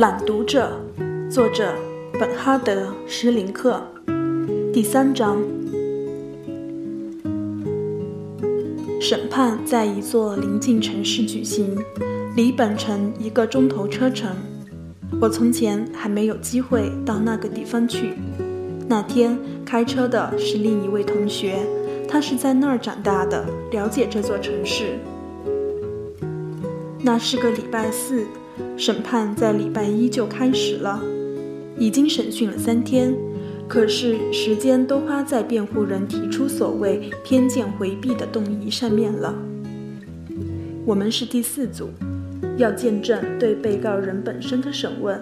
朗读者，作者本哈德·施林克。第三章，审判在一座临近城市举行，离本城一个钟头车程。我从前还没有机会到那个地方去。那天开车的是另一位同学，他是在那儿长大的，了解这座城市。那是个礼拜四。审判在礼拜一就开始了，已经审讯了三天，可是时间都花在辩护人提出所谓偏见回避的动议上面了。我们是第四组，要见证对被告人本身的审问，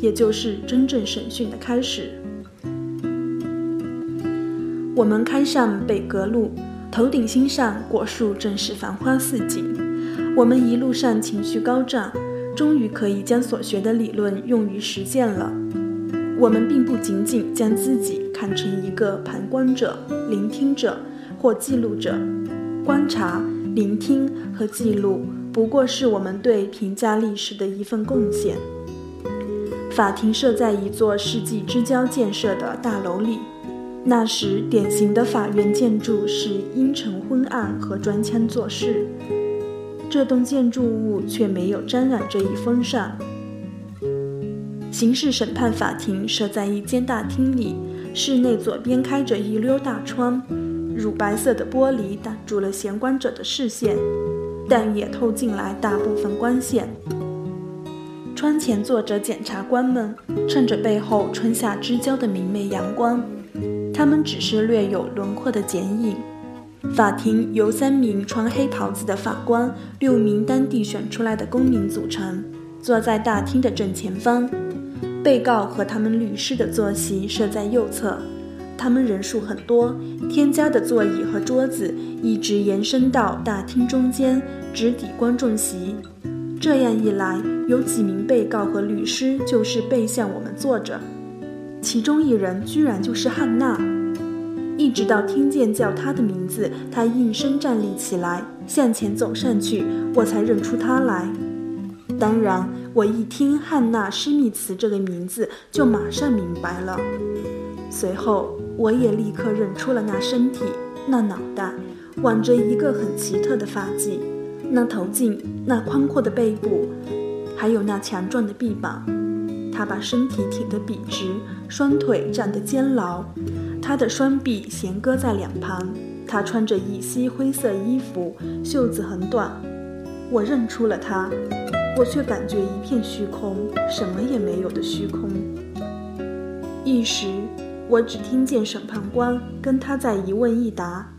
也就是真正审讯的开始。我们开上北格路，头顶心上果树正是繁花似锦。我们一路上情绪高涨。终于可以将所学的理论用于实践了。我们并不仅仅将自己看成一个旁观者、聆听者或记录者。观察、聆听和记录不过是我们对评价历史的一份贡献。法庭设在一座世纪之交建设的大楼里。那时，典型的法院建筑是阴沉昏暗和装腔作势。这栋建筑物却没有沾染这一风尚。刑事审判法庭设在一间大厅里，室内左边开着一溜大窗，乳白色的玻璃挡住了闲观者的视线，但也透进来大部分光线。窗前坐着检察官们，衬着背后春夏之交的明媚阳光，他们只是略有轮廓的剪影。法庭由三名穿黑袍子的法官、六名当地选出来的公民组成，坐在大厅的正前方。被告和他们律师的坐席设在右侧。他们人数很多，添加的座椅和桌子一直延伸到大厅中间，直抵观众席。这样一来，有几名被告和律师就是背向我们坐着，其中一人居然就是汉娜。一直到听见叫他的名字，他应声站立起来，向前走上去，我才认出他来。当然，我一听汉娜·施密茨这个名字，就马上明白了。随后，我也立刻认出了那身体、那脑袋，挽着一个很奇特的发髻，那头颈、那宽阔的背部，还有那强壮的臂膀。他把身体挺得笔直，双腿站得坚牢。他的双臂弦搁在两旁，他穿着一袭灰色衣服，袖子很短。我认出了他，我却感觉一片虚空，什么也没有的虚空。一时，我只听见审判官跟他在一问一答。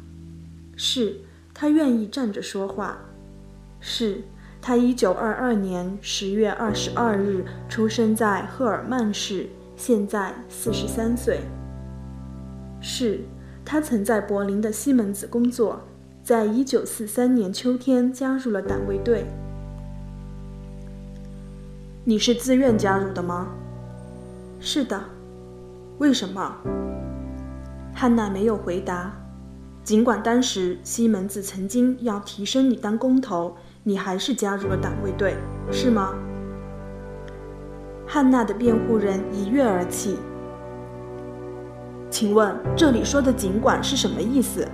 是他愿意站着说话。是他一九二二年十月二十二日出生在赫尔曼市，现在四十三岁。是，他曾在柏林的西门子工作，在一九四三年秋天加入了党卫队。你是自愿加入的吗？是的。为什么？汉娜没有回答。尽管当时西门子曾经要提升你当工头，你还是加入了党卫队，是吗？汉娜的辩护人一跃而起。请问这里说的“尽管”是什么意思？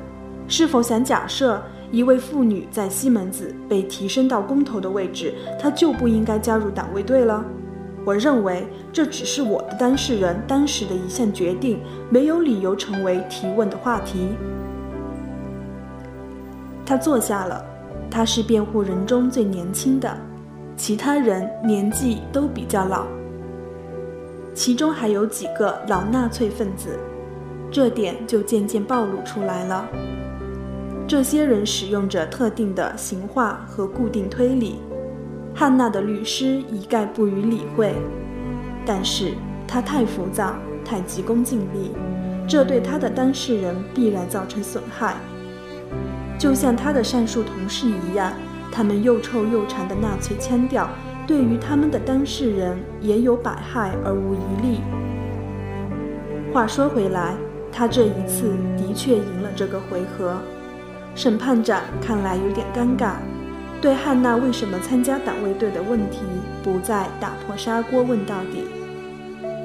是否想假设一位妇女在西门子被提升到工头的位置，她就不应该加入党卫队了？我认为这只是我的当事人当时的一项决定，没有理由成为提问的话题。他坐下了，他是辩护人中最年轻的，其他人年纪都比较老，其中还有几个老纳粹分子。这点就渐渐暴露出来了。这些人使用着特定的形化和固定推理，汉娜的律师一概不予理会。但是他太浮躁，太急功近利，这对他的当事人必然造成损害。就像他的上述同事一样，他们又臭又长的纳粹腔调，对于他们的当事人也有百害而无一利。话说回来。他这一次的确赢了这个回合，审判长看来有点尴尬，对汉娜为什么参加党卫队的问题不再打破砂锅问到底。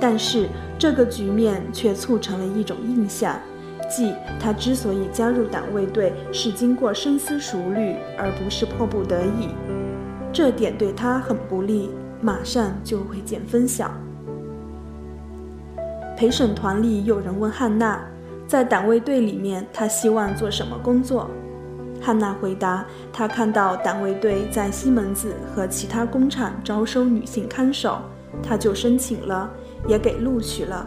但是这个局面却促成了一种印象，即她之所以加入党卫队是经过深思熟虑，而不是迫不得已。这点对她很不利，马上就会见分晓。陪审团里有人问汉娜，在党卫队里面，她希望做什么工作？汉娜回答：“她看到党卫队在西门子和其他工厂招收女性看守，她就申请了，也给录取了。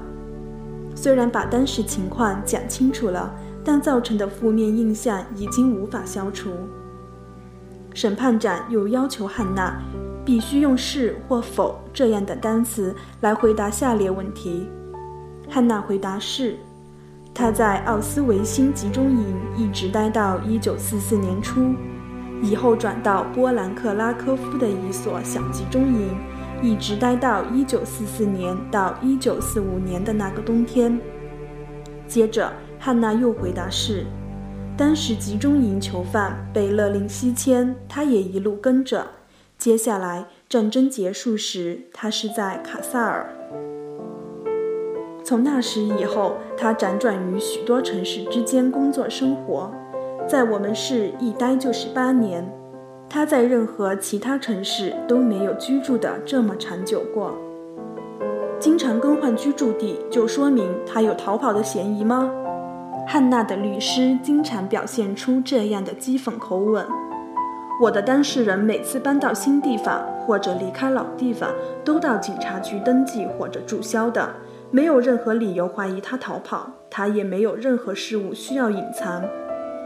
虽然把当时情况讲清楚了，但造成的负面印象已经无法消除。”审判长又要求汉娜必须用“是”或“否”这样的单词来回答下列问题。汉娜回答：“是。”他在奥斯维辛集中营一直待到1944年初，以后转到波兰克拉科夫的一所小集中营，一直待到1944年到1945年的那个冬天。接着，汉娜又回答是。当时集中营囚犯被勒令西迁，他也一路跟着。接下来战争结束时，他是在卡萨尔。从那时以后，他辗转于许多城市之间工作生活，在我们市一待就是八年。他在任何其他城市都没有居住的这么长久过。经常更换居住地，就说明他有逃跑的嫌疑吗？汉娜的律师经常表现出这样的讥讽口吻：“我的当事人每次搬到新地方或者离开老地方，都到警察局登记或者注销的。”没有任何理由怀疑他逃跑，他也没有任何事物需要隐藏。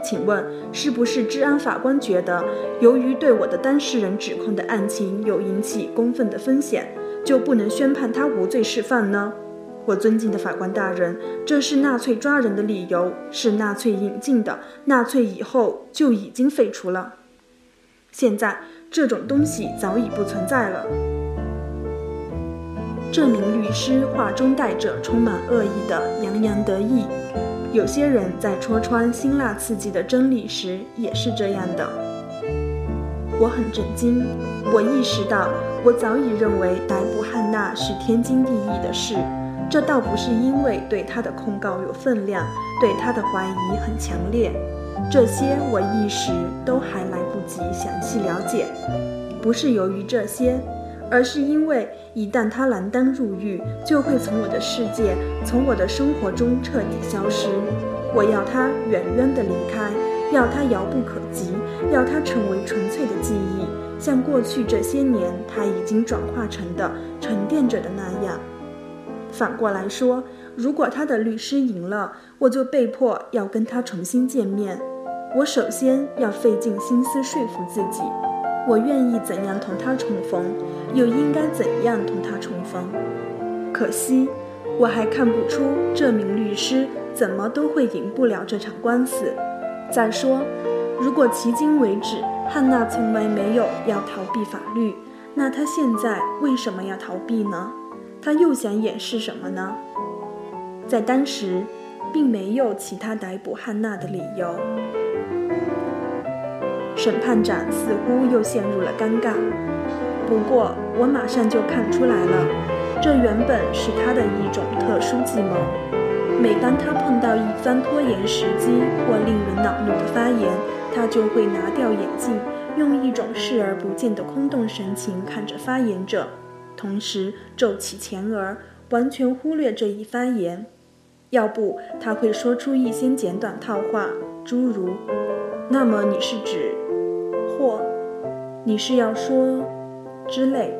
请问，是不是治安法官觉得，由于对我的当事人指控的案情有引起公愤的风险，就不能宣判他无罪释放呢？我尊敬的法官大人，这是纳粹抓人的理由，是纳粹引进的，纳粹以后就已经废除了。现在这种东西早已不存在了。这名律师话中带着充满恶意的洋洋得意。有些人在戳穿辛辣刺激的真理时也是这样的。我很震惊，我意识到我早已认为逮捕汉娜是天经地义的事。这倒不是因为对他的控告有分量，对他的怀疑很强烈，这些我一时都还来不及详细了解。不是由于这些。而是因为一旦他锒铛入狱，就会从我的世界、从我的生活中彻底消失。我要他远远地离开，要他遥不可及，要他成为纯粹的记忆，像过去这些年他已经转化成的、沉淀着的那样。反过来说，如果他的律师赢了，我就被迫要跟他重新见面。我首先要费尽心思说服自己。我愿意怎样同他重逢，又应该怎样同他重逢？可惜，我还看不出这名律师怎么都会赢不了这场官司。再说，如果迄今为止汉娜从来没有要逃避法律，那她现在为什么要逃避呢？她又想掩饰什么呢？在当时，并没有其他逮捕汉娜的理由。审判长似乎又陷入了尴尬，不过我马上就看出来了，这原本是他的一种特殊计谋。每当他碰到一番拖延时机或令人恼怒的发言，他就会拿掉眼镜，用一种视而不见的空洞神情看着发言者，同时皱起前额，完全忽略这一发言。要不他会说出一些简短套话，诸如：“那么你是指？”或，你是要说之类，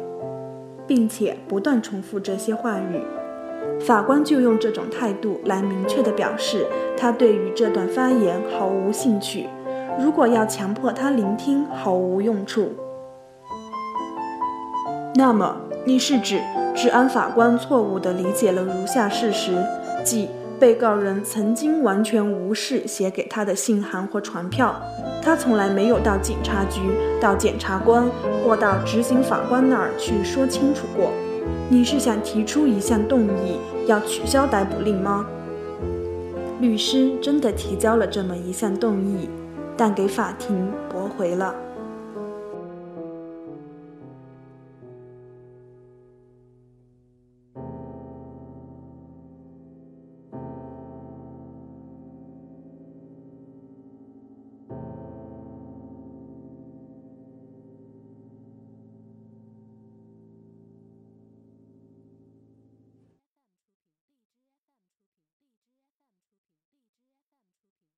并且不断重复这些话语，法官就用这种态度来明确地表示他对于这段发言毫无兴趣。如果要强迫他聆听，毫无用处。那么，你是指治安法官错误地理解了如下事实，即。被告人曾经完全无视写给他的信函或传票，他从来没有到警察局、到检察官或到执行法官那儿去说清楚过。你是想提出一项动议，要取消逮捕令吗？律师真的提交了这么一项动议，但给法庭驳回了。